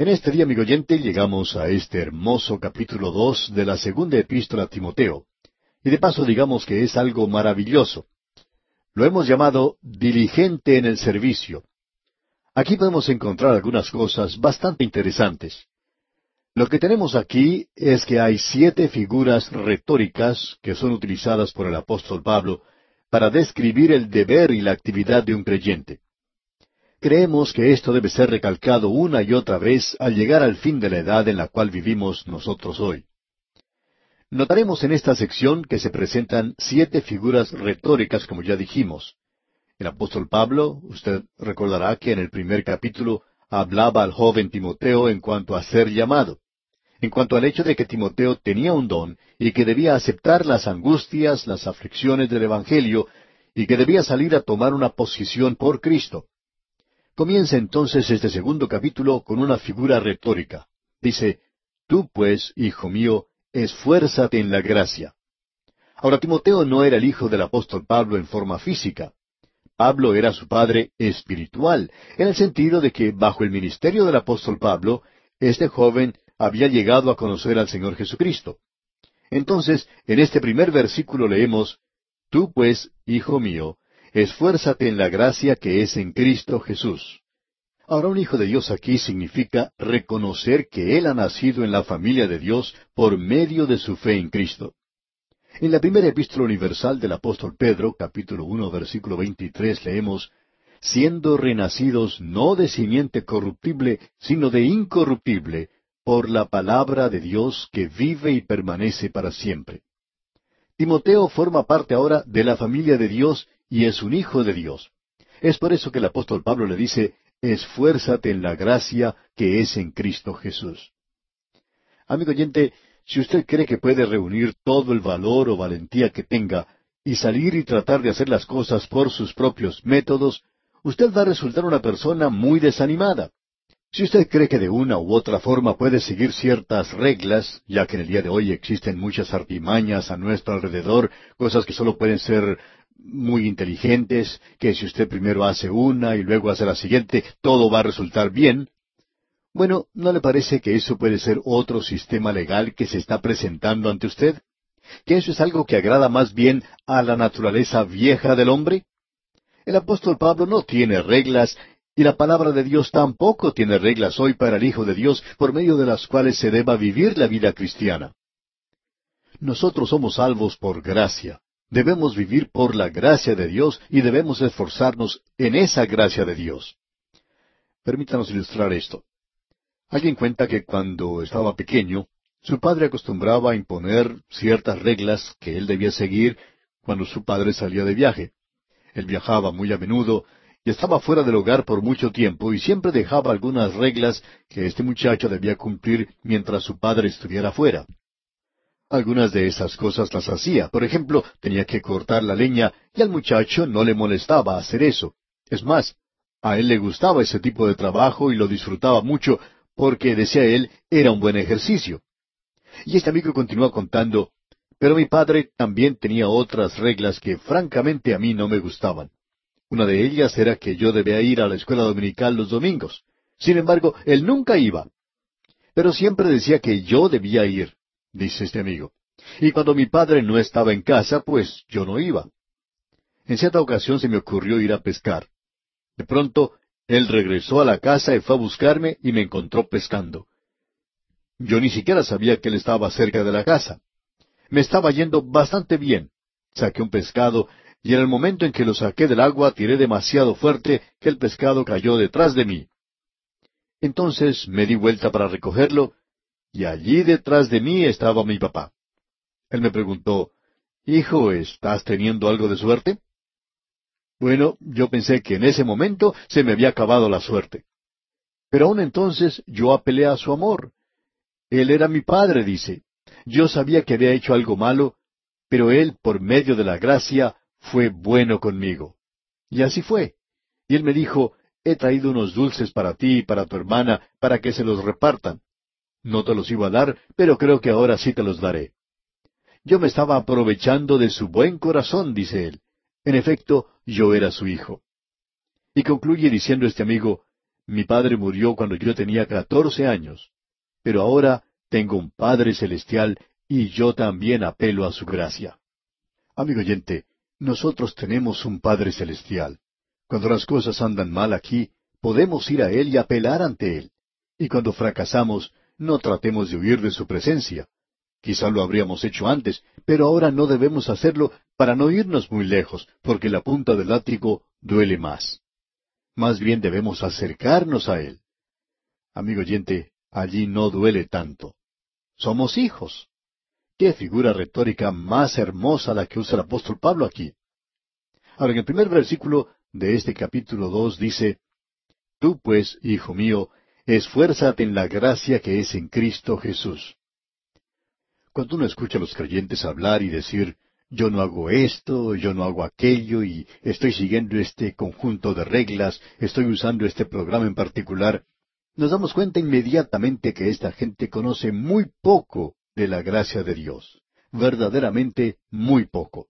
En este día, amigo oyente, llegamos a este hermoso capítulo dos de la segunda epístola a Timoteo. Y de paso digamos que es algo maravilloso. Lo hemos llamado diligente en el servicio. Aquí podemos encontrar algunas cosas bastante interesantes. Lo que tenemos aquí es que hay siete figuras retóricas que son utilizadas por el apóstol Pablo para describir el deber y la actividad de un creyente. Creemos que esto debe ser recalcado una y otra vez al llegar al fin de la edad en la cual vivimos nosotros hoy. Notaremos en esta sección que se presentan siete figuras retóricas, como ya dijimos. El apóstol Pablo, usted recordará que en el primer capítulo hablaba al joven Timoteo en cuanto a ser llamado, en cuanto al hecho de que Timoteo tenía un don y que debía aceptar las angustias, las aflicciones del Evangelio, y que debía salir a tomar una posición por Cristo. Comienza entonces este segundo capítulo con una figura retórica. Dice, Tú pues, hijo mío, esfuérzate en la gracia. Ahora Timoteo no era el hijo del apóstol Pablo en forma física. Pablo era su padre espiritual, en el sentido de que bajo el ministerio del apóstol Pablo, este joven había llegado a conocer al Señor Jesucristo. Entonces, en este primer versículo leemos, Tú pues, hijo mío, esfuérzate en la gracia que es en Cristo Jesús. Ahora un hijo de Dios aquí significa reconocer que él ha nacido en la familia de Dios por medio de su fe en Cristo. En la primera epístola universal del apóstol Pedro, capítulo uno, versículo veintitrés, leemos siendo renacidos no de simiente corruptible, sino de incorruptible, por la palabra de Dios que vive y permanece para siempre. Timoteo forma parte ahora de la familia de Dios y es un hijo de Dios. Es por eso que el apóstol Pablo le dice, esfuérzate en la gracia que es en Cristo Jesús. Amigo oyente, si usted cree que puede reunir todo el valor o valentía que tenga y salir y tratar de hacer las cosas por sus propios métodos, usted va a resultar una persona muy desanimada. Si usted cree que de una u otra forma puede seguir ciertas reglas, ya que en el día de hoy existen muchas artimañas a nuestro alrededor, cosas que solo pueden ser muy inteligentes, que si usted primero hace una y luego hace la siguiente, todo va a resultar bien. Bueno, ¿no le parece que eso puede ser otro sistema legal que se está presentando ante usted? ¿Que eso es algo que agrada más bien a la naturaleza vieja del hombre? El apóstol Pablo no tiene reglas y la palabra de Dios tampoco tiene reglas hoy para el Hijo de Dios por medio de las cuales se deba vivir la vida cristiana. Nosotros somos salvos por gracia. Debemos vivir por la gracia de Dios y debemos esforzarnos en esa gracia de Dios. Permítanos ilustrar esto. Alguien cuenta que cuando estaba pequeño, su padre acostumbraba a imponer ciertas reglas que él debía seguir cuando su padre salía de viaje. Él viajaba muy a menudo y estaba fuera del hogar por mucho tiempo y siempre dejaba algunas reglas que este muchacho debía cumplir mientras su padre estuviera fuera. Algunas de esas cosas las hacía. Por ejemplo, tenía que cortar la leña y al muchacho no le molestaba hacer eso. Es más, a él le gustaba ese tipo de trabajo y lo disfrutaba mucho porque, decía él, era un buen ejercicio. Y este amigo continúa contando, pero mi padre también tenía otras reglas que francamente a mí no me gustaban. Una de ellas era que yo debía ir a la escuela dominical los domingos. Sin embargo, él nunca iba. Pero siempre decía que yo debía ir dice este amigo. Y cuando mi padre no estaba en casa, pues yo no iba. En cierta ocasión se me ocurrió ir a pescar. De pronto, él regresó a la casa y fue a buscarme y me encontró pescando. Yo ni siquiera sabía que él estaba cerca de la casa. Me estaba yendo bastante bien. Saqué un pescado y en el momento en que lo saqué del agua tiré demasiado fuerte que el pescado cayó detrás de mí. Entonces me di vuelta para recogerlo y allí detrás de mí estaba mi papá. Él me preguntó, Hijo, ¿estás teniendo algo de suerte? Bueno, yo pensé que en ese momento se me había acabado la suerte. Pero aún entonces yo apelé a su amor. Él era mi padre, dice. Yo sabía que había hecho algo malo, pero él, por medio de la gracia, fue bueno conmigo. Y así fue. Y él me dijo, he traído unos dulces para ti y para tu hermana, para que se los repartan. No te los iba a dar, pero creo que ahora sí te los daré. Yo me estaba aprovechando de su buen corazón, dice él. En efecto, yo era su hijo. Y concluye diciendo este amigo, mi padre murió cuando yo tenía catorce años, pero ahora tengo un Padre celestial y yo también apelo a su gracia. Amigo oyente, nosotros tenemos un Padre celestial. Cuando las cosas andan mal aquí, podemos ir a Él y apelar ante Él. Y cuando fracasamos, no tratemos de huir de su presencia. Quizá lo habríamos hecho antes, pero ahora no debemos hacerlo para no irnos muy lejos, porque la punta del látigo duele más. Más bien debemos acercarnos a Él. Amigo oyente, allí no duele tanto. Somos hijos. Qué figura retórica más hermosa la que usa el apóstol Pablo aquí. Ahora, en el primer versículo de este capítulo dos dice, Tú pues, hijo mío, esfuérzate en la gracia que es en Cristo Jesús. Cuando uno escucha a los creyentes hablar y decir, yo no hago esto, yo no hago aquello, y estoy siguiendo este conjunto de reglas, estoy usando este programa en particular, nos damos cuenta inmediatamente que esta gente conoce muy poco de la gracia de Dios, verdaderamente muy poco.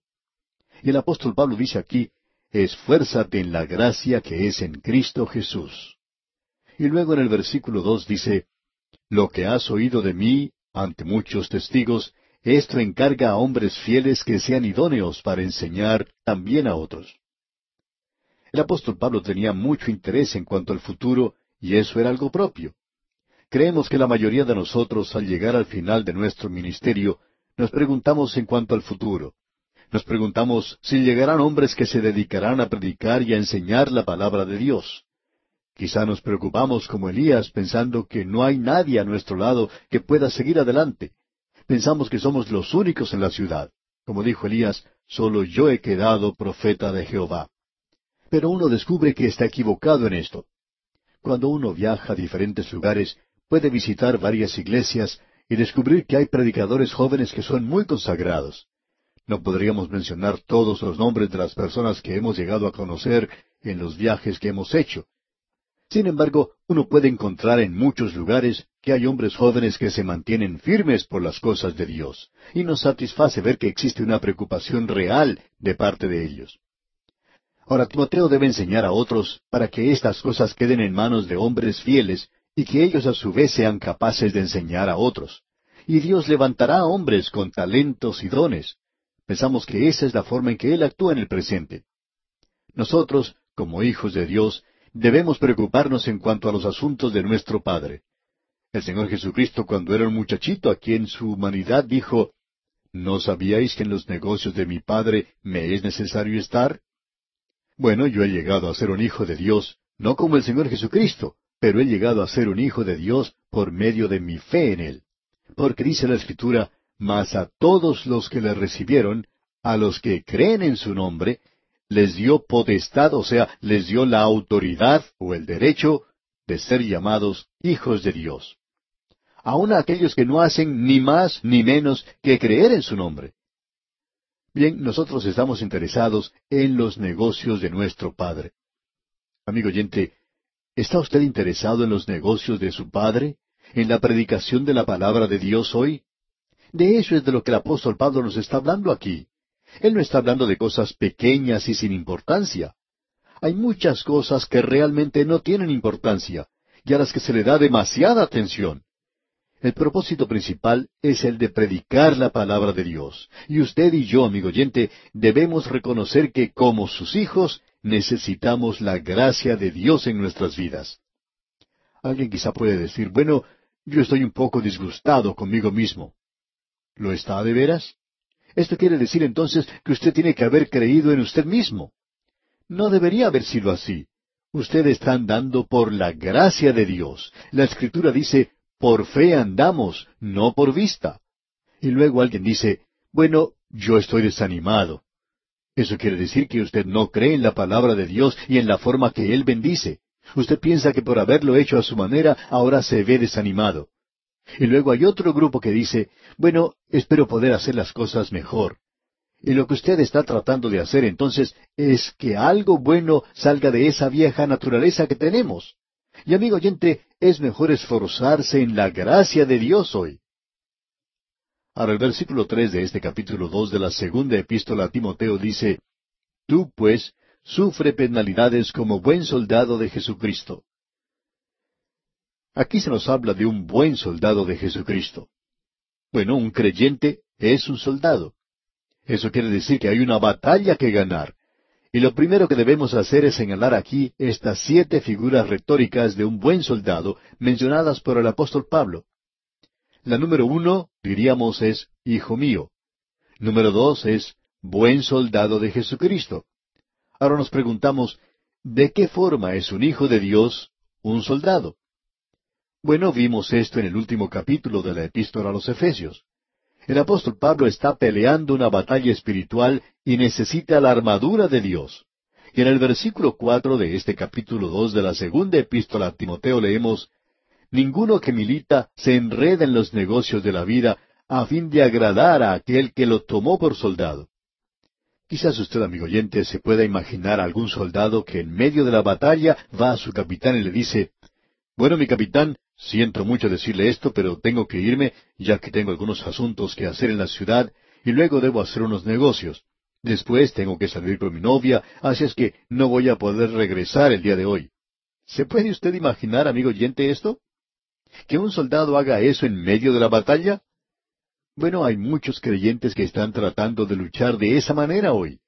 Y el apóstol Pablo dice aquí, esfuérzate en la gracia que es en Cristo Jesús. Y luego en el versículo dos dice, Lo que has oído de mí ante muchos testigos, esto encarga a hombres fieles que sean idóneos para enseñar también a otros. El apóstol Pablo tenía mucho interés en cuanto al futuro, y eso era algo propio. Creemos que la mayoría de nosotros, al llegar al final de nuestro ministerio, nos preguntamos en cuanto al futuro. Nos preguntamos si llegarán hombres que se dedicarán a predicar y a enseñar la palabra de Dios. Quizá nos preocupamos como Elías pensando que no hay nadie a nuestro lado que pueda seguir adelante. Pensamos que somos los únicos en la ciudad. Como dijo Elías, solo yo he quedado profeta de Jehová. Pero uno descubre que está equivocado en esto. Cuando uno viaja a diferentes lugares, puede visitar varias iglesias y descubrir que hay predicadores jóvenes que son muy consagrados. No podríamos mencionar todos los nombres de las personas que hemos llegado a conocer en los viajes que hemos hecho, sin embargo, uno puede encontrar en muchos lugares que hay hombres jóvenes que se mantienen firmes por las cosas de Dios, y nos satisface ver que existe una preocupación real de parte de ellos. Ahora, Timoteo debe enseñar a otros para que estas cosas queden en manos de hombres fieles y que ellos a su vez sean capaces de enseñar a otros. Y Dios levantará hombres con talentos y dones. Pensamos que esa es la forma en que Él actúa en el presente. Nosotros, como hijos de Dios, debemos preocuparnos en cuanto a los asuntos de nuestro Padre. El Señor Jesucristo cuando era un muchachito aquí en su humanidad dijo, ¿No sabíais que en los negocios de mi Padre me es necesario estar? Bueno, yo he llegado a ser un hijo de Dios, no como el Señor Jesucristo, pero he llegado a ser un hijo de Dios por medio de mi fe en Él. Porque dice la Escritura, mas a todos los que le recibieron, a los que creen en su nombre, les dio potestad, o sea, les dio la autoridad o el derecho de ser llamados hijos de Dios. Aun a aquellos que no hacen ni más ni menos que creer en su nombre. Bien, nosotros estamos interesados en los negocios de nuestro Padre. Amigo oyente, ¿está usted interesado en los negocios de su Padre? ¿En la predicación de la palabra de Dios hoy? De eso es de lo que el apóstol Pablo nos está hablando aquí. Él no está hablando de cosas pequeñas y sin importancia. Hay muchas cosas que realmente no tienen importancia y a las que se le da demasiada atención. El propósito principal es el de predicar la palabra de Dios. Y usted y yo, amigo oyente, debemos reconocer que como sus hijos necesitamos la gracia de Dios en nuestras vidas. Alguien quizá puede decir, bueno, yo estoy un poco disgustado conmigo mismo. ¿Lo está de veras? Esto quiere decir entonces que usted tiene que haber creído en usted mismo. No debería haber sido así. Usted está andando por la gracia de Dios. La Escritura dice, por fe andamos, no por vista. Y luego alguien dice, bueno, yo estoy desanimado. Eso quiere decir que usted no cree en la palabra de Dios y en la forma que Él bendice. Usted piensa que por haberlo hecho a su manera ahora se ve desanimado. Y luego hay otro grupo que dice, bueno, espero poder hacer las cosas mejor. Y lo que usted está tratando de hacer entonces es que algo bueno salga de esa vieja naturaleza que tenemos. Y amigo oyente, es mejor esforzarse en la gracia de Dios hoy. Ahora el versículo tres de este capítulo dos de la segunda epístola a Timoteo dice, Tú, pues, sufre penalidades como buen soldado de Jesucristo. Aquí se nos habla de un buen soldado de Jesucristo. Bueno, un creyente es un soldado. Eso quiere decir que hay una batalla que ganar. Y lo primero que debemos hacer es señalar aquí estas siete figuras retóricas de un buen soldado mencionadas por el apóstol Pablo. La número uno, diríamos, es Hijo mío. Número dos es Buen soldado de Jesucristo. Ahora nos preguntamos, ¿de qué forma es un hijo de Dios un soldado? Bueno, vimos esto en el último capítulo de la epístola a los Efesios. El apóstol Pablo está peleando una batalla espiritual y necesita la armadura de Dios. Y en el versículo cuatro de este capítulo dos de la segunda epístola a Timoteo leemos Ninguno que milita se enreda en los negocios de la vida a fin de agradar a aquel que lo tomó por soldado. Quizás usted, amigo oyente, se pueda imaginar a algún soldado que en medio de la batalla va a su capitán y le dice, Bueno, mi capitán, Siento mucho decirle esto, pero tengo que irme, ya que tengo algunos asuntos que hacer en la ciudad, y luego debo hacer unos negocios. Después tengo que salir con mi novia, así es que no voy a poder regresar el día de hoy. ¿Se puede usted imaginar, amigo oyente, esto? ¿Que un soldado haga eso en medio de la batalla? Bueno, hay muchos creyentes que están tratando de luchar de esa manera hoy.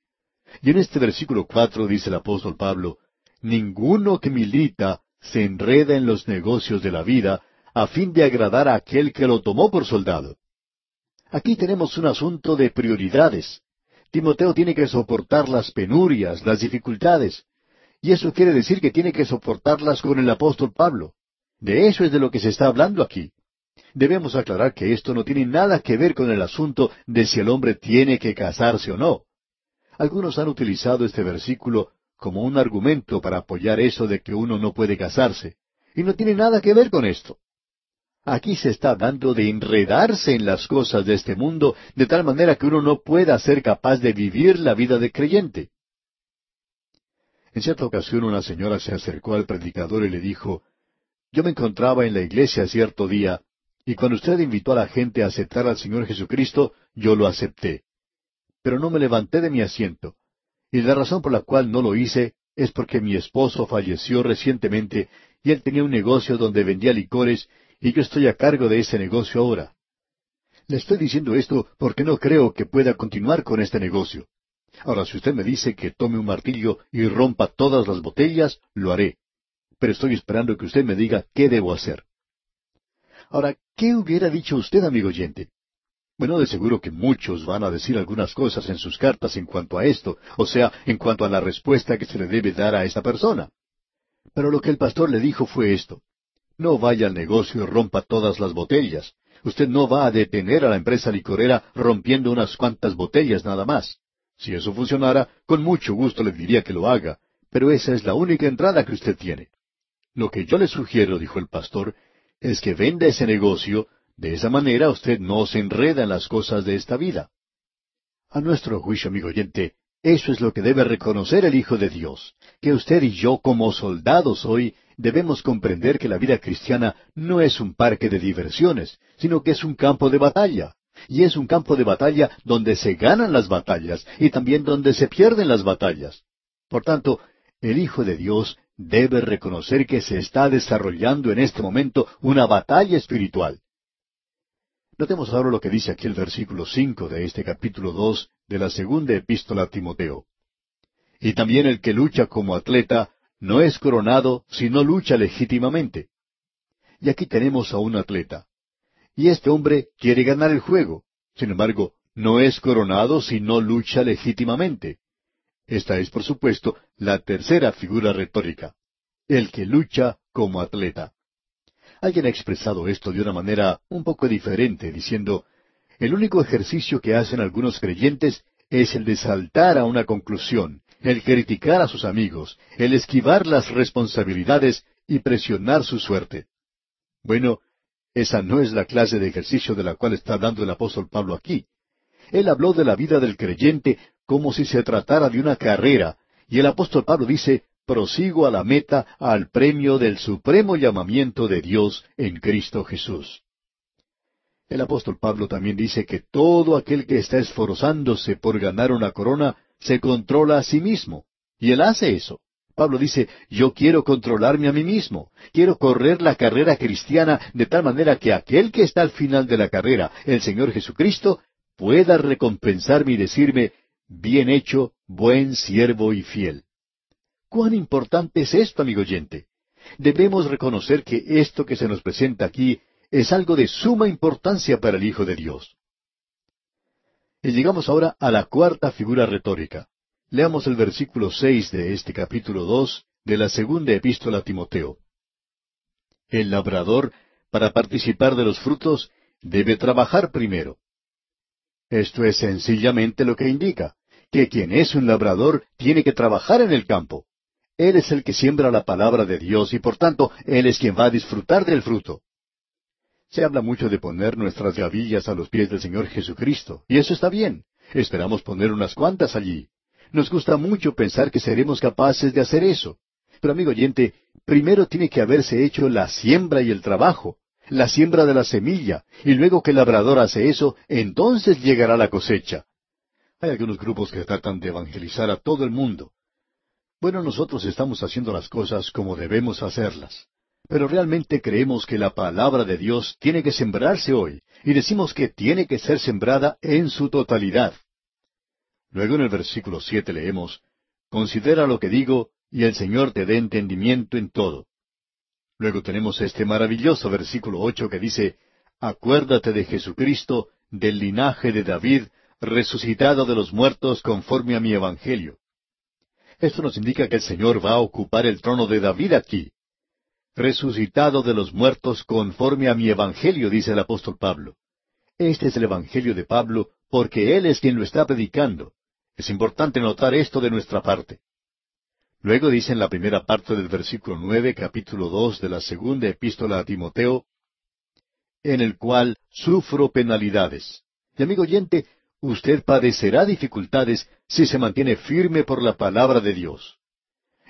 Y en este versículo cuatro dice el apóstol Pablo, Ninguno que milita se enreda en los negocios de la vida a fin de agradar a aquel que lo tomó por soldado. Aquí tenemos un asunto de prioridades. Timoteo tiene que soportar las penurias, las dificultades, y eso quiere decir que tiene que soportarlas con el apóstol Pablo. De eso es de lo que se está hablando aquí. Debemos aclarar que esto no tiene nada que ver con el asunto de si el hombre tiene que casarse o no. Algunos han utilizado este versículo como un argumento para apoyar eso de que uno no puede casarse. Y no tiene nada que ver con esto. Aquí se está dando de enredarse en las cosas de este mundo de tal manera que uno no pueda ser capaz de vivir la vida de creyente. En cierta ocasión una señora se acercó al predicador y le dijo, Yo me encontraba en la iglesia cierto día, y cuando usted invitó a la gente a aceptar al Señor Jesucristo, yo lo acepté. Pero no me levanté de mi asiento. Y la razón por la cual no lo hice es porque mi esposo falleció recientemente y él tenía un negocio donde vendía licores y yo estoy a cargo de ese negocio ahora. Le estoy diciendo esto porque no creo que pueda continuar con este negocio. Ahora, si usted me dice que tome un martillo y rompa todas las botellas, lo haré. Pero estoy esperando que usted me diga qué debo hacer. Ahora, ¿qué hubiera dicho usted, amigo oyente? Bueno, de seguro que muchos van a decir algunas cosas en sus cartas en cuanto a esto, o sea, en cuanto a la respuesta que se le debe dar a esta persona. Pero lo que el pastor le dijo fue esto. No vaya al negocio y rompa todas las botellas. Usted no va a detener a la empresa licorera rompiendo unas cuantas botellas nada más. Si eso funcionara, con mucho gusto le diría que lo haga, pero esa es la única entrada que usted tiene. Lo que yo le sugiero, dijo el pastor, es que venda ese negocio, de esa manera usted no se enreda en las cosas de esta vida. A nuestro juicio, amigo oyente, eso es lo que debe reconocer el Hijo de Dios, que usted y yo como soldados hoy debemos comprender que la vida cristiana no es un parque de diversiones, sino que es un campo de batalla. Y es un campo de batalla donde se ganan las batallas y también donde se pierden las batallas. Por tanto, el Hijo de Dios debe reconocer que se está desarrollando en este momento una batalla espiritual. Notemos ahora lo que dice aquí el versículo cinco de este capítulo dos de la segunda epístola a Timoteo. Y también el que lucha como atleta no es coronado si no lucha legítimamente. Y aquí tenemos a un atleta. Y este hombre quiere ganar el juego. Sin embargo, no es coronado si no lucha legítimamente. Esta es, por supuesto, la tercera figura retórica. El que lucha como atleta. Alguien ha expresado esto de una manera un poco diferente, diciendo, el único ejercicio que hacen algunos creyentes es el de saltar a una conclusión, el criticar a sus amigos, el esquivar las responsabilidades y presionar su suerte. Bueno, esa no es la clase de ejercicio de la cual está hablando el apóstol Pablo aquí. Él habló de la vida del creyente como si se tratara de una carrera, y el apóstol Pablo dice, prosigo a la meta, al premio del supremo llamamiento de Dios en Cristo Jesús. El apóstol Pablo también dice que todo aquel que está esforzándose por ganar una corona se controla a sí mismo. Y él hace eso. Pablo dice, yo quiero controlarme a mí mismo, quiero correr la carrera cristiana de tal manera que aquel que está al final de la carrera, el Señor Jesucristo, pueda recompensarme y decirme, bien hecho, buen siervo y fiel. ¿Cuán importante es esto, amigo oyente? Debemos reconocer que esto que se nos presenta aquí es algo de suma importancia para el Hijo de Dios. Y llegamos ahora a la cuarta figura retórica. Leamos el versículo seis de este capítulo dos de la segunda epístola a Timoteo. El labrador, para participar de los frutos, debe trabajar primero. Esto es sencillamente lo que indica, que quien es un labrador tiene que trabajar en el campo. Él es el que siembra la palabra de Dios y por tanto Él es quien va a disfrutar del fruto. Se habla mucho de poner nuestras gavillas a los pies del Señor Jesucristo, y eso está bien. Esperamos poner unas cuantas allí. Nos gusta mucho pensar que seremos capaces de hacer eso. Pero amigo oyente, primero tiene que haberse hecho la siembra y el trabajo, la siembra de la semilla, y luego que el labrador hace eso, entonces llegará la cosecha. Hay algunos grupos que tratan de evangelizar a todo el mundo. Bueno, nosotros estamos haciendo las cosas como debemos hacerlas. Pero realmente creemos que la palabra de Dios tiene que sembrarse hoy, y decimos que tiene que ser sembrada en su totalidad. Luego en el versículo siete leemos, Considera lo que digo, y el Señor te dé entendimiento en todo. Luego tenemos este maravilloso versículo ocho que dice, Acuérdate de Jesucristo, del linaje de David, resucitado de los muertos conforme a mi Evangelio. Esto nos indica que el Señor va a ocupar el trono de David aquí. Resucitado de los muertos conforme a mi Evangelio, dice el apóstol Pablo. Este es el Evangelio de Pablo porque Él es quien lo está predicando. Es importante notar esto de nuestra parte. Luego dice en la primera parte del versículo nueve, capítulo dos de la segunda epístola a Timoteo, en el cual sufro penalidades. Y amigo oyente, usted padecerá dificultades si se mantiene firme por la palabra de Dios.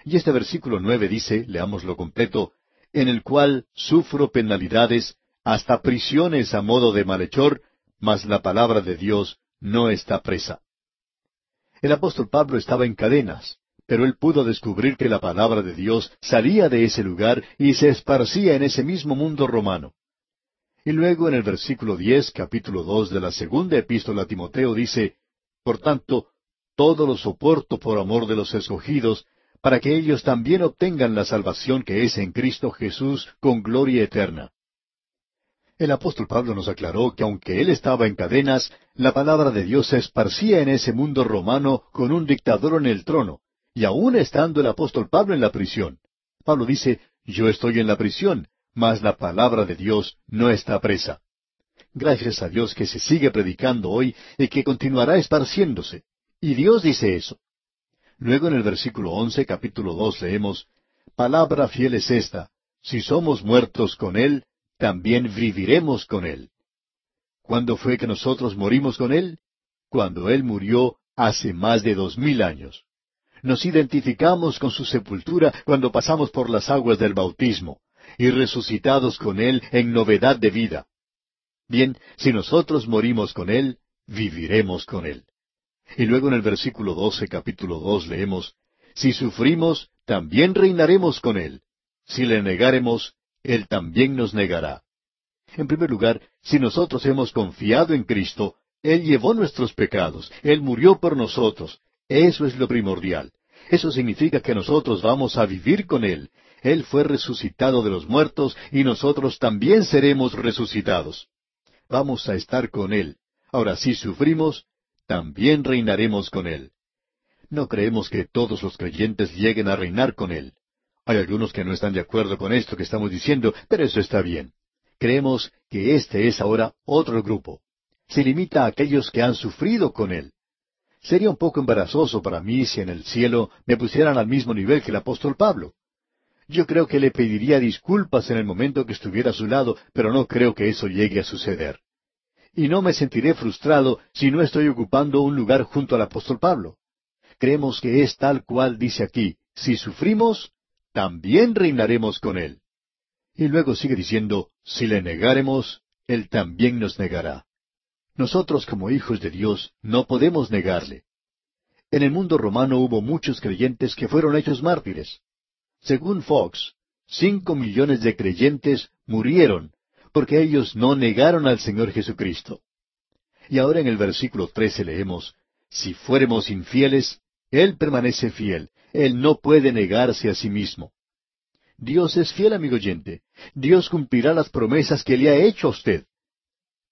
Y este versículo nueve dice, leámoslo completo, en el cual sufro penalidades, hasta prisiones a modo de malhechor, mas la palabra de Dios no está presa. El apóstol Pablo estaba en cadenas, pero él pudo descubrir que la palabra de Dios salía de ese lugar y se esparcía en ese mismo mundo romano. Y luego en el versículo diez, capítulo dos de la segunda epístola a Timoteo dice, Por tanto, todo lo soporto por amor de los escogidos, para que ellos también obtengan la salvación que es en Cristo Jesús con gloria eterna. El apóstol Pablo nos aclaró que aunque él estaba en cadenas, la palabra de Dios se esparcía en ese mundo romano con un dictador en el trono, y aún estando el apóstol Pablo en la prisión. Pablo dice, yo estoy en la prisión, mas la palabra de Dios no está presa. Gracias a Dios que se sigue predicando hoy y que continuará esparciéndose. Y Dios dice eso. Luego en el versículo once, capítulo dos, leemos, Palabra fiel es esta, si somos muertos con Él, también viviremos con Él. ¿Cuándo fue que nosotros morimos con Él? Cuando Él murió hace más de dos mil años. Nos identificamos con su sepultura cuando pasamos por las aguas del bautismo, y resucitados con Él en novedad de vida. Bien, si nosotros morimos con Él, viviremos con Él. Y luego en el versículo doce, capítulo dos, leemos, Si sufrimos, también reinaremos con Él. Si le negaremos, Él también nos negará. En primer lugar, si nosotros hemos confiado en Cristo, Él llevó nuestros pecados, Él murió por nosotros. Eso es lo primordial. Eso significa que nosotros vamos a vivir con Él. Él fue resucitado de los muertos y nosotros también seremos resucitados. Vamos a estar con Él. Ahora, si sufrimos, también reinaremos con Él. No creemos que todos los creyentes lleguen a reinar con Él. Hay algunos que no están de acuerdo con esto que estamos diciendo, pero eso está bien. Creemos que este es ahora otro grupo. Se limita a aquellos que han sufrido con Él. Sería un poco embarazoso para mí si en el cielo me pusieran al mismo nivel que el apóstol Pablo. Yo creo que le pediría disculpas en el momento que estuviera a su lado, pero no creo que eso llegue a suceder. Y no me sentiré frustrado si no estoy ocupando un lugar junto al apóstol Pablo. Creemos que es tal cual dice aquí, si sufrimos, también reinaremos con él. Y luego sigue diciendo, si le negaremos, Él también nos negará. Nosotros como hijos de Dios no podemos negarle. En el mundo romano hubo muchos creyentes que fueron hechos mártires. Según Fox, cinco millones de creyentes murieron porque ellos no negaron al Señor Jesucristo. Y ahora en el versículo trece leemos, Si fuéremos infieles, Él permanece fiel, Él no puede negarse a sí mismo. Dios es fiel, amigo oyente. Dios cumplirá las promesas que le ha hecho a usted.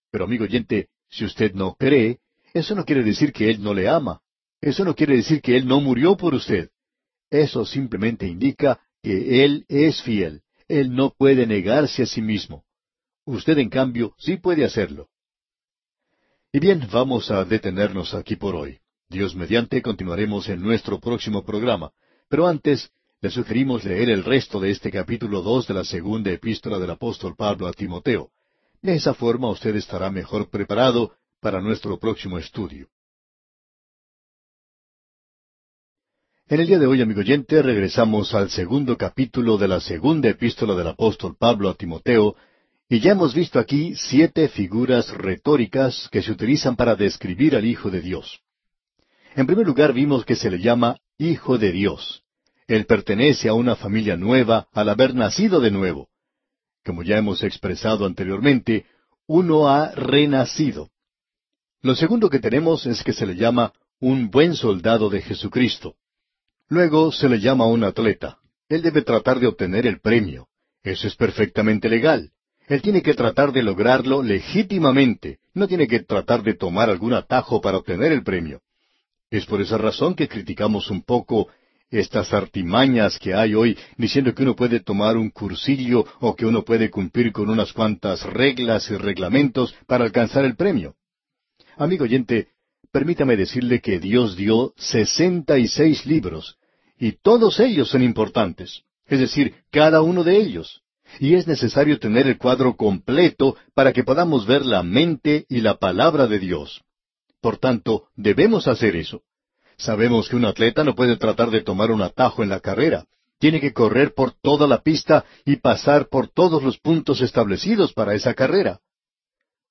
Pero, amigo oyente, si usted no cree, eso no quiere decir que Él no le ama. Eso no quiere decir que Él no murió por usted. Eso simplemente indica que Él es fiel. Él no puede negarse a sí mismo. Usted, en cambio, sí puede hacerlo. Y bien, vamos a detenernos aquí por hoy. Dios mediante continuaremos en nuestro próximo programa. Pero antes, le sugerimos leer el resto de este capítulo dos de la segunda epístola del apóstol Pablo a Timoteo. De esa forma usted estará mejor preparado para nuestro próximo estudio. En el día de hoy, amigo oyente, regresamos al segundo capítulo de la segunda epístola del apóstol Pablo a Timoteo, y ya hemos visto aquí siete figuras retóricas que se utilizan para describir al Hijo de Dios. En primer lugar vimos que se le llama Hijo de Dios. Él pertenece a una familia nueva al haber nacido de nuevo. Como ya hemos expresado anteriormente, uno ha renacido. Lo segundo que tenemos es que se le llama un buen soldado de Jesucristo. Luego se le llama un atleta. Él debe tratar de obtener el premio. Eso es perfectamente legal. Él tiene que tratar de lograrlo legítimamente, no tiene que tratar de tomar algún atajo para obtener el premio. Es por esa razón que criticamos un poco estas artimañas que hay hoy diciendo que uno puede tomar un cursillo o que uno puede cumplir con unas cuantas reglas y reglamentos para alcanzar el premio. Amigo oyente, permítame decirle que Dios dio sesenta y seis libros, y todos ellos son importantes, es decir, cada uno de ellos y es necesario tener el cuadro completo para que podamos ver la mente y la palabra de Dios. Por tanto, debemos hacer eso. Sabemos que un atleta no puede tratar de tomar un atajo en la carrera. Tiene que correr por toda la pista y pasar por todos los puntos establecidos para esa carrera.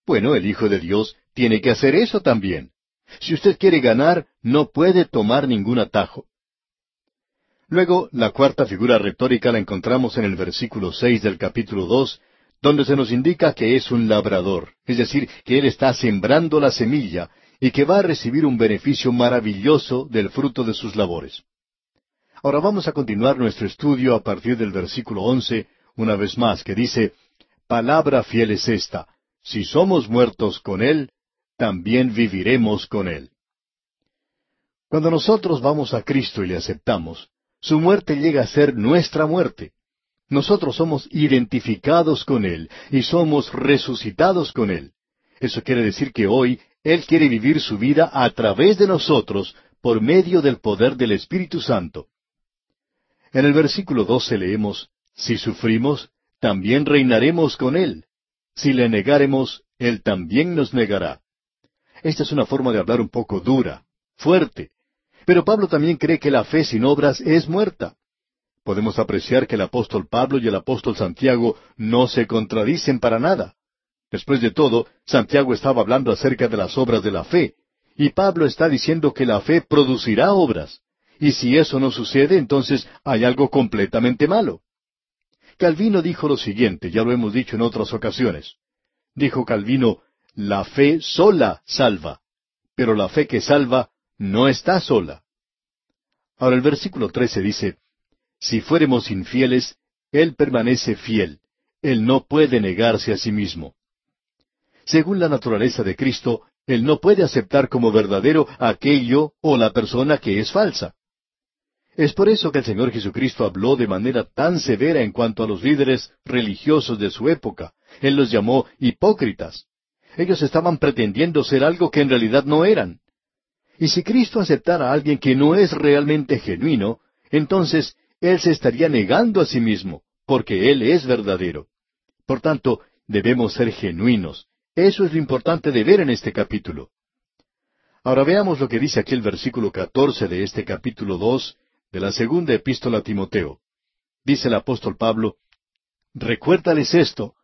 Bueno, el Hijo de Dios tiene que hacer eso también. Si usted quiere ganar, no puede tomar ningún atajo. Luego, la cuarta figura retórica la encontramos en el versículo seis del capítulo dos, donde se nos indica que es un labrador, es decir, que él está sembrando la semilla y que va a recibir un beneficio maravilloso del fruto de sus labores. Ahora vamos a continuar nuestro estudio a partir del versículo once, una vez más, que dice, Palabra fiel es esta, si somos muertos con Él, también viviremos con Él. Cuando nosotros vamos a Cristo y le aceptamos, su muerte llega a ser nuestra muerte. Nosotros somos identificados con Él y somos resucitados con Él. Eso quiere decir que hoy Él quiere vivir su vida a través de nosotros por medio del poder del Espíritu Santo. En el versículo doce leemos, Si sufrimos, también reinaremos con Él. Si le negaremos, Él también nos negará. Esta es una forma de hablar un poco dura, fuerte, pero Pablo también cree que la fe sin obras es muerta. Podemos apreciar que el apóstol Pablo y el apóstol Santiago no se contradicen para nada. Después de todo, Santiago estaba hablando acerca de las obras de la fe, y Pablo está diciendo que la fe producirá obras. Y si eso no sucede, entonces hay algo completamente malo. Calvino dijo lo siguiente, ya lo hemos dicho en otras ocasiones. Dijo Calvino, la fe sola salva, pero la fe que salva no está sola. Ahora el versículo 13 dice, Si fuéremos infieles, Él permanece fiel, Él no puede negarse a sí mismo. Según la naturaleza de Cristo, Él no puede aceptar como verdadero aquello o la persona que es falsa. Es por eso que el Señor Jesucristo habló de manera tan severa en cuanto a los líderes religiosos de su época. Él los llamó hipócritas. Ellos estaban pretendiendo ser algo que en realidad no eran. Y si Cristo aceptara a alguien que no es realmente genuino, entonces Él se estaría negando a sí mismo, porque Él es verdadero. Por tanto, debemos ser genuinos. Eso es lo importante de ver en este capítulo. Ahora veamos lo que dice aquí el versículo catorce de este capítulo dos de la segunda epístola a Timoteo. Dice el apóstol Pablo, Recuérdales esto,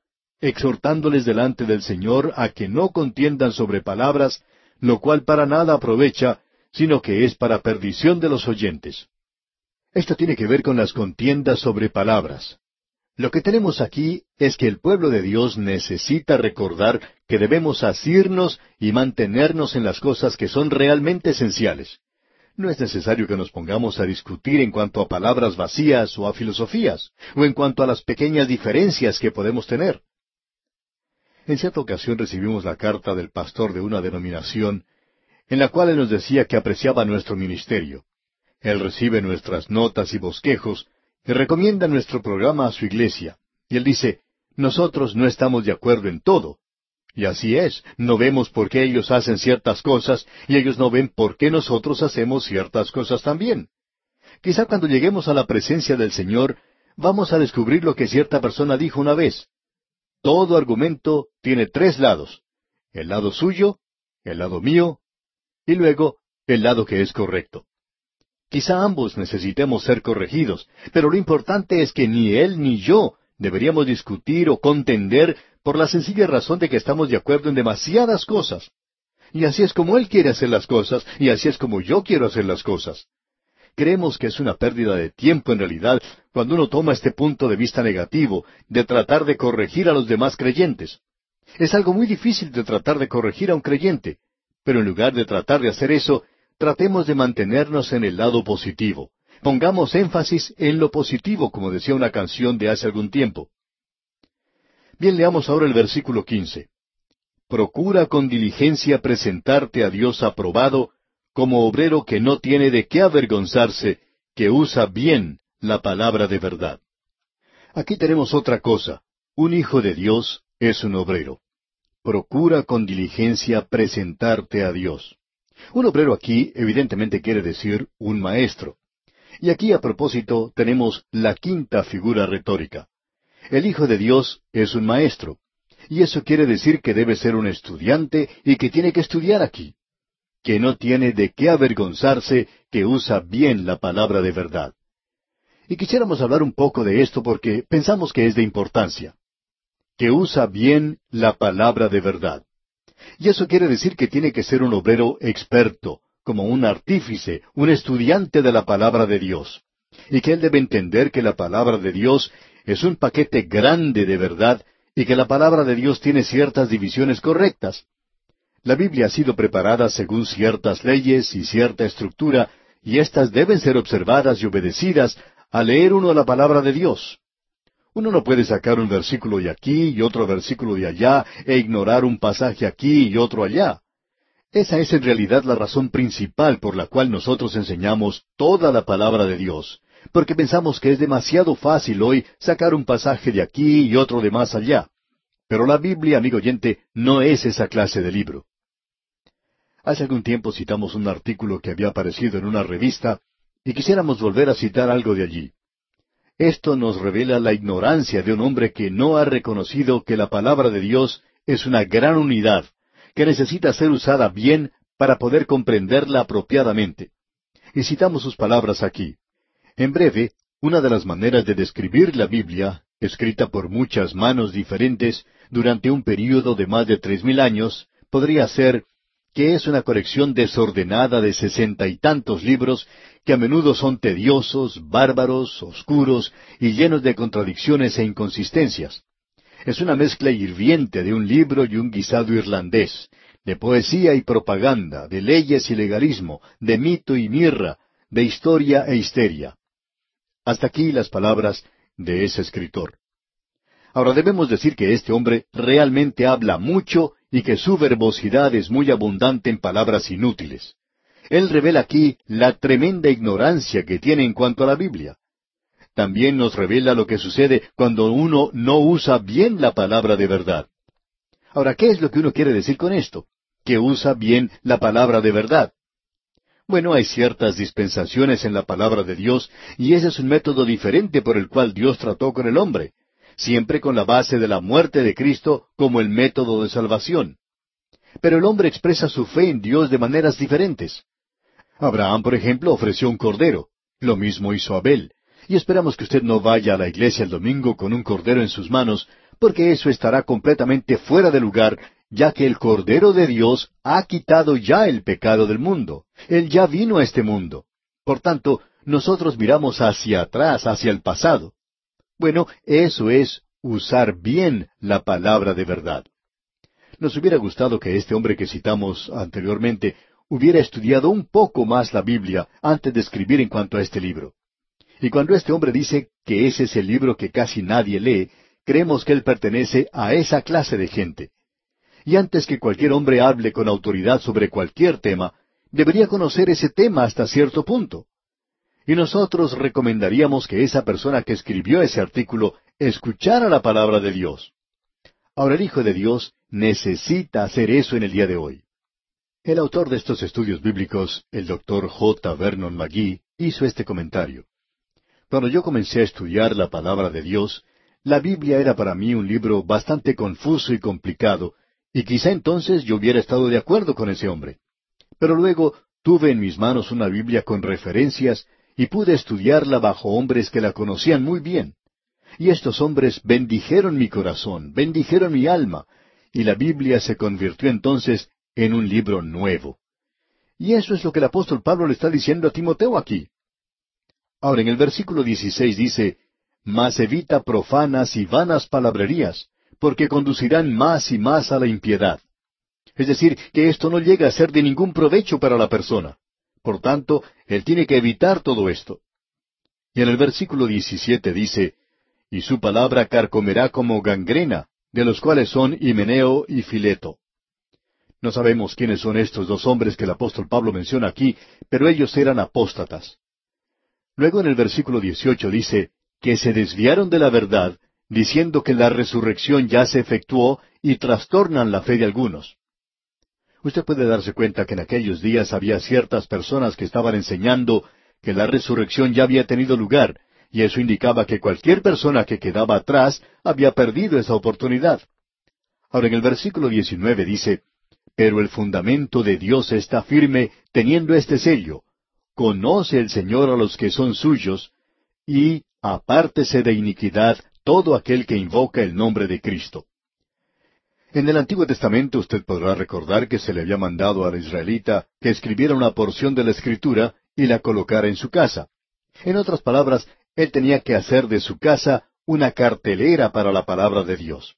exhortándoles delante del Señor a que no contiendan sobre palabras, lo cual para nada aprovecha, sino que es para perdición de los oyentes. Esto tiene que ver con las contiendas sobre palabras. Lo que tenemos aquí es que el pueblo de Dios necesita recordar que debemos asirnos y mantenernos en las cosas que son realmente esenciales. No es necesario que nos pongamos a discutir en cuanto a palabras vacías o a filosofías, o en cuanto a las pequeñas diferencias que podemos tener. En cierta ocasión recibimos la carta del pastor de una denominación, en la cual él nos decía que apreciaba nuestro ministerio. Él recibe nuestras notas y bosquejos, y recomienda nuestro programa a su iglesia. Y él dice, nosotros no estamos de acuerdo en todo. Y así es, no vemos por qué ellos hacen ciertas cosas y ellos no ven por qué nosotros hacemos ciertas cosas también. Quizá cuando lleguemos a la presencia del Señor, vamos a descubrir lo que cierta persona dijo una vez. Todo argumento tiene tres lados. El lado suyo, el lado mío, y luego el lado que es correcto. Quizá ambos necesitemos ser corregidos, pero lo importante es que ni él ni yo deberíamos discutir o contender por la sencilla razón de que estamos de acuerdo en demasiadas cosas. Y así es como él quiere hacer las cosas, y así es como yo quiero hacer las cosas. Creemos que es una pérdida de tiempo en realidad cuando uno toma este punto de vista negativo de tratar de corregir a los demás creyentes. Es algo muy difícil de tratar de corregir a un creyente, pero en lugar de tratar de hacer eso, tratemos de mantenernos en el lado positivo. Pongamos énfasis en lo positivo, como decía una canción de hace algún tiempo. Bien, leamos ahora el versículo quince. Procura con diligencia presentarte a Dios aprobado, como obrero que no tiene de qué avergonzarse, que usa bien la palabra de verdad. Aquí tenemos otra cosa. Un hijo de Dios es un obrero. Procura con diligencia presentarte a Dios. Un obrero aquí evidentemente quiere decir un maestro. Y aquí a propósito tenemos la quinta figura retórica. El Hijo de Dios es un maestro. Y eso quiere decir que debe ser un estudiante y que tiene que estudiar aquí. Que no tiene de qué avergonzarse, que usa bien la palabra de verdad. Y quisiéramos hablar un poco de esto porque pensamos que es de importancia. Que usa bien la palabra de verdad. Y eso quiere decir que tiene que ser un obrero experto, como un artífice, un estudiante de la palabra de Dios. Y que él debe entender que la palabra de Dios es un paquete grande de verdad y que la palabra de Dios tiene ciertas divisiones correctas. La Biblia ha sido preparada según ciertas leyes y cierta estructura, y éstas deben ser observadas y obedecidas al leer uno la palabra de Dios. Uno no puede sacar un versículo de aquí y otro versículo de allá e ignorar un pasaje aquí y otro allá. Esa es en realidad la razón principal por la cual nosotros enseñamos toda la palabra de Dios, porque pensamos que es demasiado fácil hoy sacar un pasaje de aquí y otro de más allá. Pero la Biblia, amigo oyente, no es esa clase de libro. Hace algún tiempo citamos un artículo que había aparecido en una revista y quisiéramos volver a citar algo de allí. Esto nos revela la ignorancia de un hombre que no ha reconocido que la palabra de Dios es una gran unidad, que necesita ser usada bien para poder comprenderla apropiadamente. Y citamos sus palabras aquí. En breve, una de las maneras de describir la Biblia, escrita por muchas manos diferentes durante un período de más de tres mil años, podría ser que es una colección desordenada de sesenta y tantos libros que a menudo son tediosos, bárbaros, oscuros y llenos de contradicciones e inconsistencias. Es una mezcla hirviente de un libro y un guisado irlandés, de poesía y propaganda, de leyes y legalismo, de mito y mirra, de historia e histeria. Hasta aquí las palabras de ese escritor. Ahora debemos decir que este hombre realmente habla mucho y que su verbosidad es muy abundante en palabras inútiles. Él revela aquí la tremenda ignorancia que tiene en cuanto a la Biblia. También nos revela lo que sucede cuando uno no usa bien la palabra de verdad. Ahora, ¿qué es lo que uno quiere decir con esto? Que usa bien la palabra de verdad. Bueno, hay ciertas dispensaciones en la palabra de Dios y ese es un método diferente por el cual Dios trató con el hombre siempre con la base de la muerte de Cristo como el método de salvación. Pero el hombre expresa su fe en Dios de maneras diferentes. Abraham, por ejemplo, ofreció un cordero. Lo mismo hizo Abel. Y esperamos que usted no vaya a la iglesia el domingo con un cordero en sus manos, porque eso estará completamente fuera de lugar ya que el Cordero de Dios ha quitado ya el pecado del mundo. Él ya vino a este mundo. Por tanto, nosotros miramos hacia atrás, hacia el pasado. Bueno, eso es usar bien la palabra de verdad. Nos hubiera gustado que este hombre que citamos anteriormente hubiera estudiado un poco más la Biblia antes de escribir en cuanto a este libro. Y cuando este hombre dice que ese es el libro que casi nadie lee, creemos que él pertenece a esa clase de gente. Y antes que cualquier hombre hable con autoridad sobre cualquier tema, debería conocer ese tema hasta cierto punto. Y nosotros recomendaríamos que esa persona que escribió ese artículo escuchara la palabra de Dios. Ahora el Hijo de Dios necesita hacer eso en el día de hoy. El autor de estos estudios bíblicos, el doctor J. Vernon McGee, hizo este comentario. Cuando yo comencé a estudiar la palabra de Dios, la Biblia era para mí un libro bastante confuso y complicado, y quizá entonces yo hubiera estado de acuerdo con ese hombre. Pero luego tuve en mis manos una Biblia con referencias y pude estudiarla bajo hombres que la conocían muy bien. Y estos hombres bendijeron mi corazón, bendijeron mi alma, y la Biblia se convirtió entonces en un libro nuevo. Y eso es lo que el apóstol Pablo le está diciendo a Timoteo aquí. Ahora en el versículo 16 dice, Mas evita profanas y vanas palabrerías, porque conducirán más y más a la impiedad. Es decir, que esto no llega a ser de ningún provecho para la persona. Por tanto, él tiene que evitar todo esto. Y en el versículo 17 dice, Y su palabra carcomerá como gangrena, de los cuales son Himeneo y Fileto. No sabemos quiénes son estos dos hombres que el apóstol Pablo menciona aquí, pero ellos eran apóstatas. Luego en el versículo 18 dice, que se desviaron de la verdad, diciendo que la resurrección ya se efectuó y trastornan la fe de algunos. Usted puede darse cuenta que en aquellos días había ciertas personas que estaban enseñando que la resurrección ya había tenido lugar, y eso indicaba que cualquier persona que quedaba atrás había perdido esa oportunidad. Ahora en el versículo 19 dice, Pero el fundamento de Dios está firme teniendo este sello. Conoce el Señor a los que son suyos, y apártese de iniquidad todo aquel que invoca el nombre de Cristo. En el Antiguo Testamento usted podrá recordar que se le había mandado al israelita que escribiera una porción de la Escritura y la colocara en su casa. En otras palabras, él tenía que hacer de su casa una cartelera para la palabra de Dios.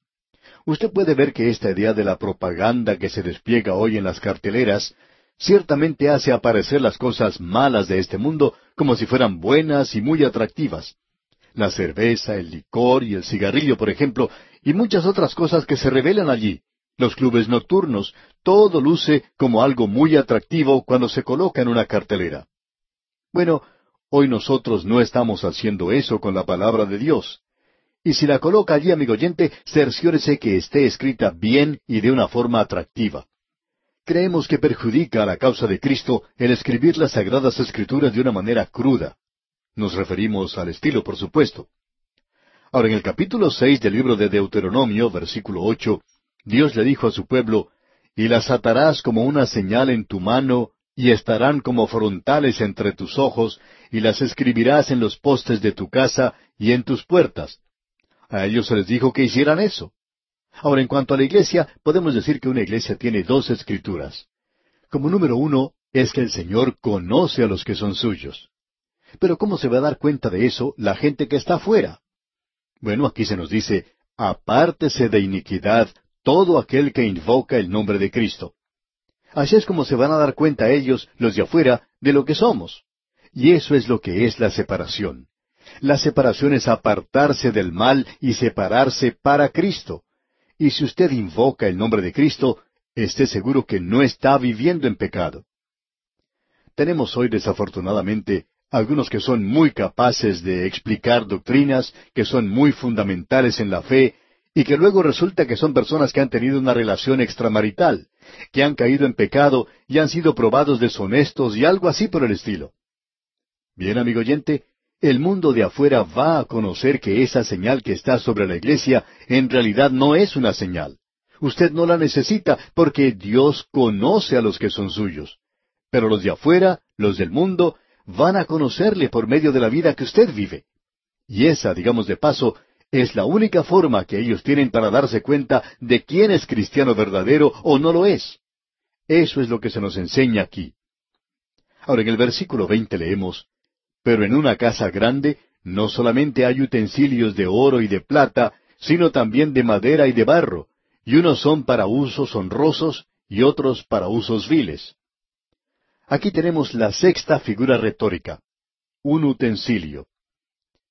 Usted puede ver que esta idea de la propaganda que se despliega hoy en las carteleras ciertamente hace aparecer las cosas malas de este mundo como si fueran buenas y muy atractivas. La cerveza, el licor y el cigarrillo, por ejemplo, y muchas otras cosas que se revelan allí. Los clubes nocturnos, todo luce como algo muy atractivo cuando se coloca en una cartelera. Bueno, hoy nosotros no estamos haciendo eso con la palabra de Dios. Y si la coloca allí, amigo oyente, cerciórese que esté escrita bien y de una forma atractiva. Creemos que perjudica a la causa de Cristo el escribir las sagradas escrituras de una manera cruda. Nos referimos al estilo, por supuesto. Ahora, en el capítulo seis del libro de Deuteronomio, versículo ocho, Dios le dijo a su pueblo, Y las atarás como una señal en tu mano, y estarán como frontales entre tus ojos, y las escribirás en los postes de tu casa y en tus puertas. A ellos se les dijo que hicieran eso. Ahora, en cuanto a la iglesia, podemos decir que una iglesia tiene dos escrituras. Como número uno, es que el Señor conoce a los que son suyos. Pero ¿cómo se va a dar cuenta de eso la gente que está afuera? Bueno, aquí se nos dice, apártese de iniquidad todo aquel que invoca el nombre de Cristo. Así es como se van a dar cuenta ellos, los de afuera, de lo que somos. Y eso es lo que es la separación. La separación es apartarse del mal y separarse para Cristo. Y si usted invoca el nombre de Cristo, esté seguro que no está viviendo en pecado. Tenemos hoy desafortunadamente algunos que son muy capaces de explicar doctrinas que son muy fundamentales en la fe y que luego resulta que son personas que han tenido una relación extramarital, que han caído en pecado y han sido probados deshonestos y algo así por el estilo. Bien, amigo oyente, el mundo de afuera va a conocer que esa señal que está sobre la iglesia en realidad no es una señal. Usted no la necesita porque Dios conoce a los que son suyos. Pero los de afuera, los del mundo, van a conocerle por medio de la vida que usted vive. Y esa, digamos de paso, Es la única forma que ellos tienen para darse cuenta de quién es cristiano verdadero o no lo es. Eso es lo que se nos enseña aquí. Ahora en el versículo veinte leemos, Pero en una casa grande no solamente hay utensilios de oro y de plata, sino también de madera y de barro, y unos son para usos honrosos y otros para usos viles. Aquí tenemos la sexta figura retórica, un utensilio.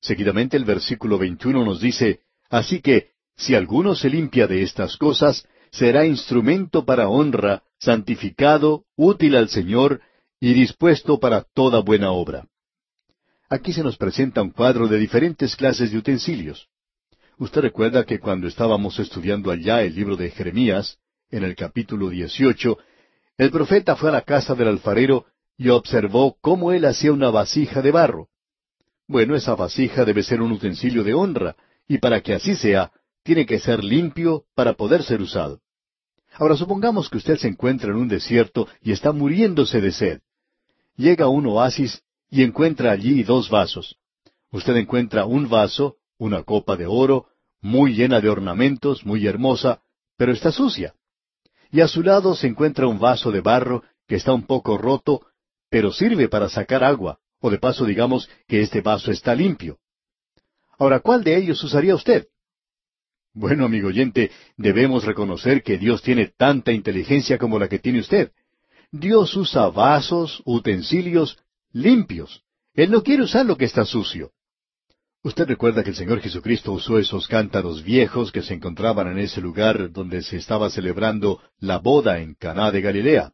Seguidamente el versículo 21 nos dice, Así que, si alguno se limpia de estas cosas, será instrumento para honra, santificado, útil al Señor y dispuesto para toda buena obra. Aquí se nos presenta un cuadro de diferentes clases de utensilios. Usted recuerda que cuando estábamos estudiando allá el libro de Jeremías, en el capítulo 18, el profeta fue a la casa del alfarero y observó cómo él hacía una vasija de barro. Bueno, esa vasija debe ser un utensilio de honra, y para que así sea, tiene que ser limpio para poder ser usado. Ahora supongamos que usted se encuentra en un desierto y está muriéndose de sed. Llega a un oasis y encuentra allí dos vasos. Usted encuentra un vaso, una copa de oro, muy llena de ornamentos, muy hermosa, pero está sucia. Y a su lado se encuentra un vaso de barro que está un poco roto, pero sirve para sacar agua o de paso digamos que este vaso está limpio. Ahora, ¿cuál de ellos usaría usted? Bueno, amigo oyente, debemos reconocer que Dios tiene tanta inteligencia como la que tiene usted. Dios usa vasos, utensilios limpios. Él no quiere usar lo que está sucio. Usted recuerda que el Señor Jesucristo usó esos cántaros viejos que se encontraban en ese lugar donde se estaba celebrando la boda en Caná de Galilea.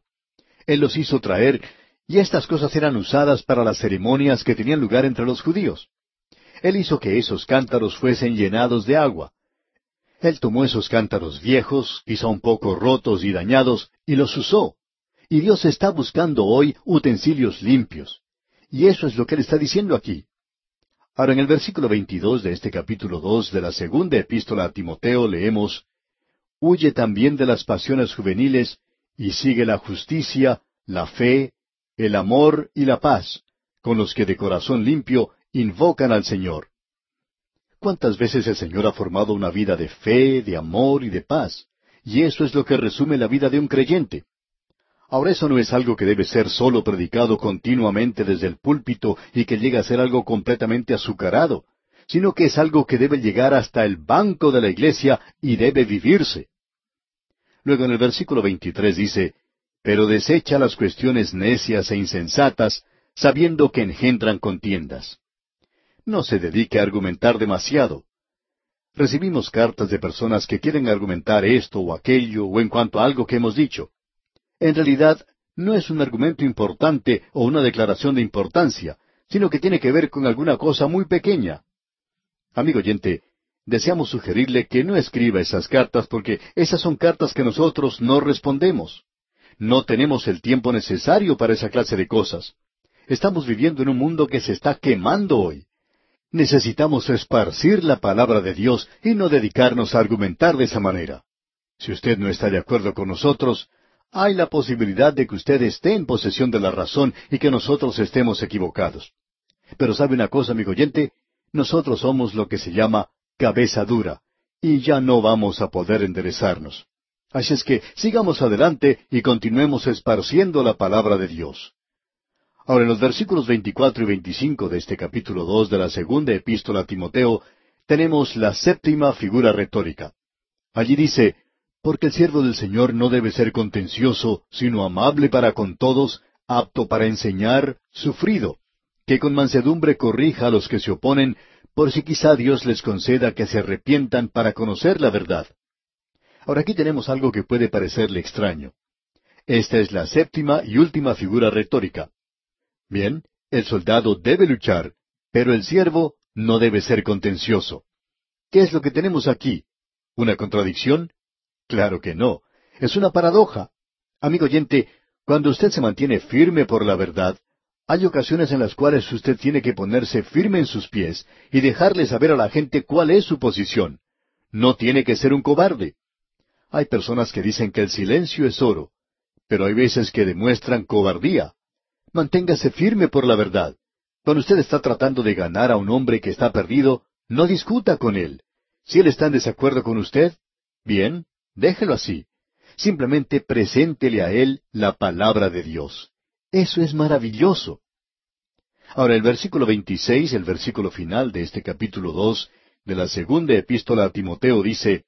Él los hizo traer y estas cosas eran usadas para las ceremonias que tenían lugar entre los judíos. Él hizo que esos cántaros fuesen llenados de agua. Él tomó esos cántaros viejos, quizá un poco rotos y dañados, y los usó. Y Dios está buscando hoy utensilios limpios. Y eso es lo que Él está diciendo aquí. Ahora en el versículo 22 de este capítulo 2 de la segunda epístola a Timoteo leemos, Huye también de las pasiones juveniles y sigue la justicia, la fe, el amor y la paz, con los que de corazón limpio invocan al Señor. ¿Cuántas veces el Señor ha formado una vida de fe, de amor y de paz? Y eso es lo que resume la vida de un creyente. Ahora eso no es algo que debe ser solo predicado continuamente desde el púlpito y que llega a ser algo completamente azucarado, sino que es algo que debe llegar hasta el banco de la iglesia y debe vivirse. Luego en el versículo 23 dice, pero desecha las cuestiones necias e insensatas, sabiendo que engendran contiendas. No se dedique a argumentar demasiado. Recibimos cartas de personas que quieren argumentar esto o aquello o en cuanto a algo que hemos dicho. En realidad, no es un argumento importante o una declaración de importancia, sino que tiene que ver con alguna cosa muy pequeña. Amigo oyente, deseamos sugerirle que no escriba esas cartas porque esas son cartas que nosotros no respondemos. No tenemos el tiempo necesario para esa clase de cosas. Estamos viviendo en un mundo que se está quemando hoy. Necesitamos esparcir la palabra de Dios y no dedicarnos a argumentar de esa manera. Si usted no está de acuerdo con nosotros, hay la posibilidad de que usted esté en posesión de la razón y que nosotros estemos equivocados. Pero sabe una cosa, amigo oyente, nosotros somos lo que se llama cabeza dura, y ya no vamos a poder enderezarnos. Así es que sigamos adelante y continuemos esparciendo la palabra de Dios. Ahora en los versículos 24 y 25 de este capítulo 2 de la segunda epístola a Timoteo tenemos la séptima figura retórica. Allí dice, porque el siervo del Señor no debe ser contencioso, sino amable para con todos, apto para enseñar, sufrido, que con mansedumbre corrija a los que se oponen, por si quizá Dios les conceda que se arrepientan para conocer la verdad. Ahora aquí tenemos algo que puede parecerle extraño. Esta es la séptima y última figura retórica. Bien, el soldado debe luchar, pero el siervo no debe ser contencioso. ¿Qué es lo que tenemos aquí? ¿Una contradicción? Claro que no. Es una paradoja. Amigo oyente, cuando usted se mantiene firme por la verdad, hay ocasiones en las cuales usted tiene que ponerse firme en sus pies y dejarle saber a la gente cuál es su posición. No tiene que ser un cobarde. Hay personas que dicen que el silencio es oro, pero hay veces que demuestran cobardía. Manténgase firme por la verdad. Cuando usted está tratando de ganar a un hombre que está perdido, no discuta con él. Si él está en desacuerdo con usted, bien, déjelo así. Simplemente preséntele a él la palabra de Dios. Eso es maravilloso. Ahora el versículo 26, el versículo final de este capítulo 2 de la segunda epístola a Timoteo dice,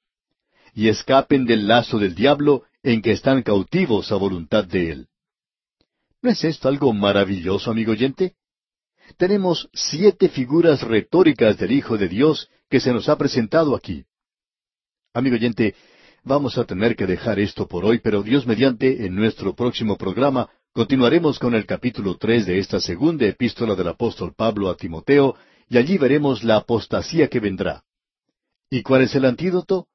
Y escapen del lazo del diablo en que están cautivos a voluntad de él. ¿No es esto algo maravilloso, amigo oyente? Tenemos siete figuras retóricas del Hijo de Dios que se nos ha presentado aquí. Amigo oyente, vamos a tener que dejar esto por hoy, pero Dios mediante, en nuestro próximo programa, continuaremos con el capítulo tres de esta segunda epístola del apóstol Pablo a Timoteo, y allí veremos la apostasía que vendrá. ¿Y cuál es el antídoto?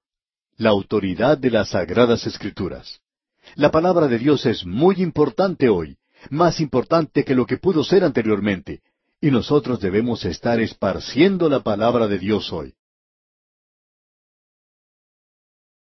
La autoridad de las sagradas escrituras. La palabra de Dios es muy importante hoy, más importante que lo que pudo ser anteriormente, y nosotros debemos estar esparciendo la palabra de Dios hoy.